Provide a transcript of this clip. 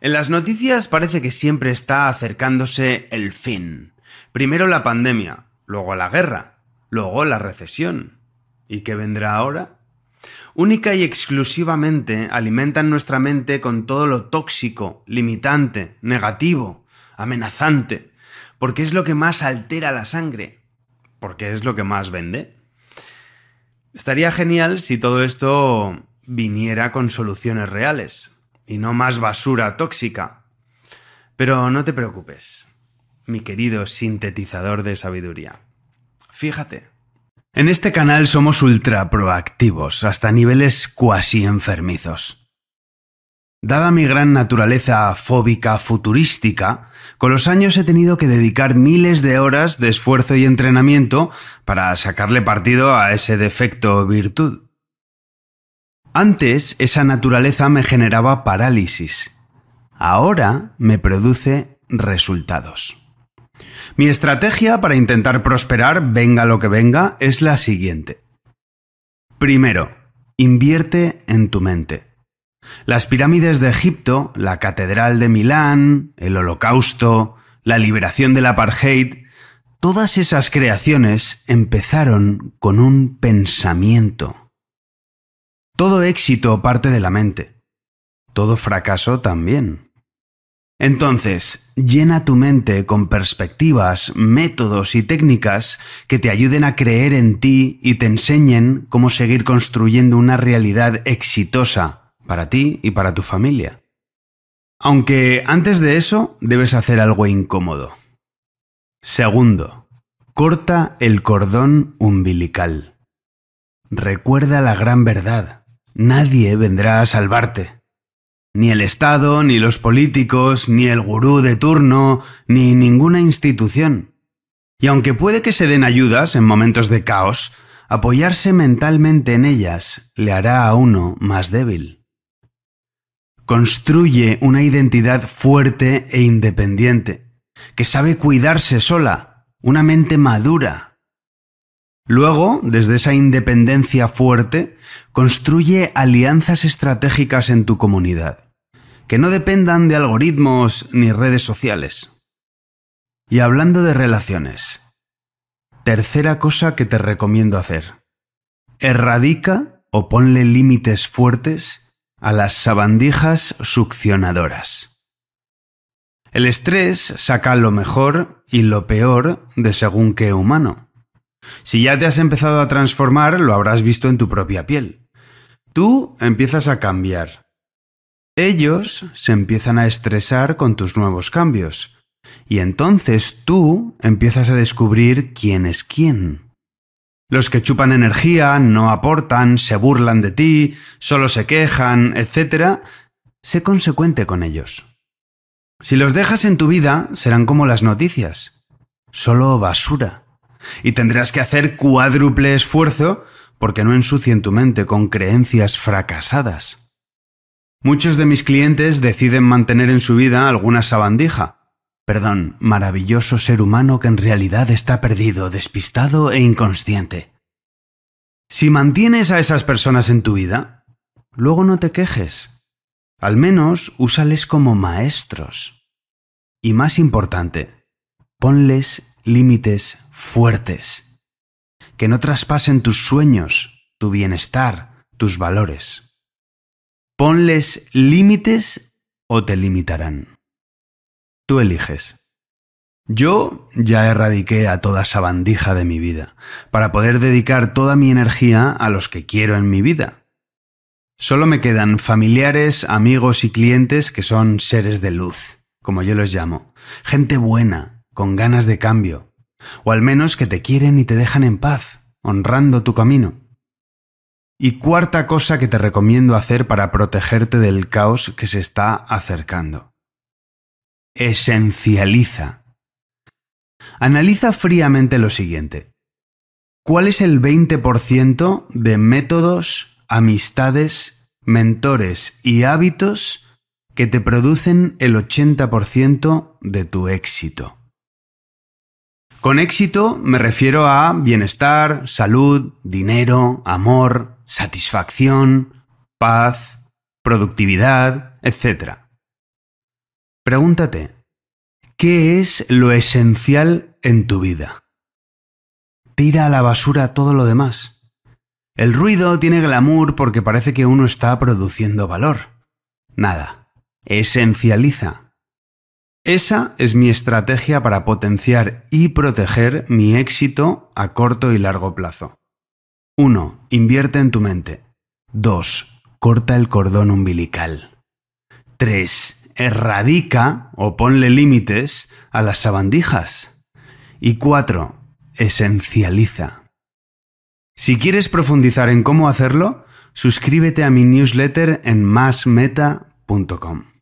En las noticias parece que siempre está acercándose el fin. Primero la pandemia, luego la guerra, luego la recesión. ¿Y qué vendrá ahora? Única y exclusivamente alimentan nuestra mente con todo lo tóxico, limitante, negativo, amenazante, porque es lo que más altera la sangre, porque es lo que más vende. Estaría genial si todo esto viniera con soluciones reales y no más basura tóxica. Pero no te preocupes, mi querido sintetizador de sabiduría. Fíjate, en este canal somos ultra proactivos, hasta niveles cuasi enfermizos. Dada mi gran naturaleza fóbica futurística, con los años he tenido que dedicar miles de horas de esfuerzo y entrenamiento para sacarle partido a ese defecto virtud. Antes esa naturaleza me generaba parálisis. Ahora me produce resultados. Mi estrategia para intentar prosperar, venga lo que venga, es la siguiente. Primero, invierte en tu mente. Las pirámides de Egipto, la Catedral de Milán, el Holocausto, la liberación del apartheid, todas esas creaciones empezaron con un pensamiento. Todo éxito parte de la mente. Todo fracaso también. Entonces, llena tu mente con perspectivas, métodos y técnicas que te ayuden a creer en ti y te enseñen cómo seguir construyendo una realidad exitosa para ti y para tu familia. Aunque antes de eso debes hacer algo incómodo. Segundo, corta el cordón umbilical. Recuerda la gran verdad. Nadie vendrá a salvarte. Ni el Estado, ni los políticos, ni el gurú de turno, ni ninguna institución. Y aunque puede que se den ayudas en momentos de caos, apoyarse mentalmente en ellas le hará a uno más débil. Construye una identidad fuerte e independiente, que sabe cuidarse sola, una mente madura, Luego, desde esa independencia fuerte, construye alianzas estratégicas en tu comunidad, que no dependan de algoritmos ni redes sociales. Y hablando de relaciones, tercera cosa que te recomiendo hacer. Erradica o ponle límites fuertes a las sabandijas succionadoras. El estrés saca lo mejor y lo peor de según qué humano. Si ya te has empezado a transformar, lo habrás visto en tu propia piel. Tú empiezas a cambiar. Ellos se empiezan a estresar con tus nuevos cambios. Y entonces tú empiezas a descubrir quién es quién. Los que chupan energía, no aportan, se burlan de ti, solo se quejan, etc., sé consecuente con ellos. Si los dejas en tu vida, serán como las noticias. Solo basura y tendrás que hacer cuádruple esfuerzo porque no ensucien tu mente con creencias fracasadas. Muchos de mis clientes deciden mantener en su vida alguna sabandija. Perdón, maravilloso ser humano que en realidad está perdido, despistado e inconsciente. Si mantienes a esas personas en tu vida, luego no te quejes. Al menos úsales como maestros. Y más importante, ponles límites fuertes, que no traspasen tus sueños, tu bienestar, tus valores. Ponles límites o te limitarán. Tú eliges. Yo ya erradiqué a toda sabandija de mi vida, para poder dedicar toda mi energía a los que quiero en mi vida. Solo me quedan familiares, amigos y clientes que son seres de luz, como yo los llamo, gente buena, con ganas de cambio, o al menos que te quieren y te dejan en paz, honrando tu camino. Y cuarta cosa que te recomiendo hacer para protegerte del caos que se está acercando. Esencializa. Analiza fríamente lo siguiente. ¿Cuál es el 20% de métodos, amistades, mentores y hábitos que te producen el 80% de tu éxito? Con éxito me refiero a bienestar, salud, dinero, amor, satisfacción, paz, productividad, etc. Pregúntate, ¿qué es lo esencial en tu vida? Tira a la basura todo lo demás. El ruido tiene glamour porque parece que uno está produciendo valor. Nada. Esencializa. Esa es mi estrategia para potenciar y proteger mi éxito a corto y largo plazo. 1. Invierte en tu mente. 2. Corta el cordón umbilical. 3 erradica o ponle límites a las sabandijas. Y cuatro, esencializa. Si quieres profundizar en cómo hacerlo, suscríbete a mi newsletter en masmeta.com.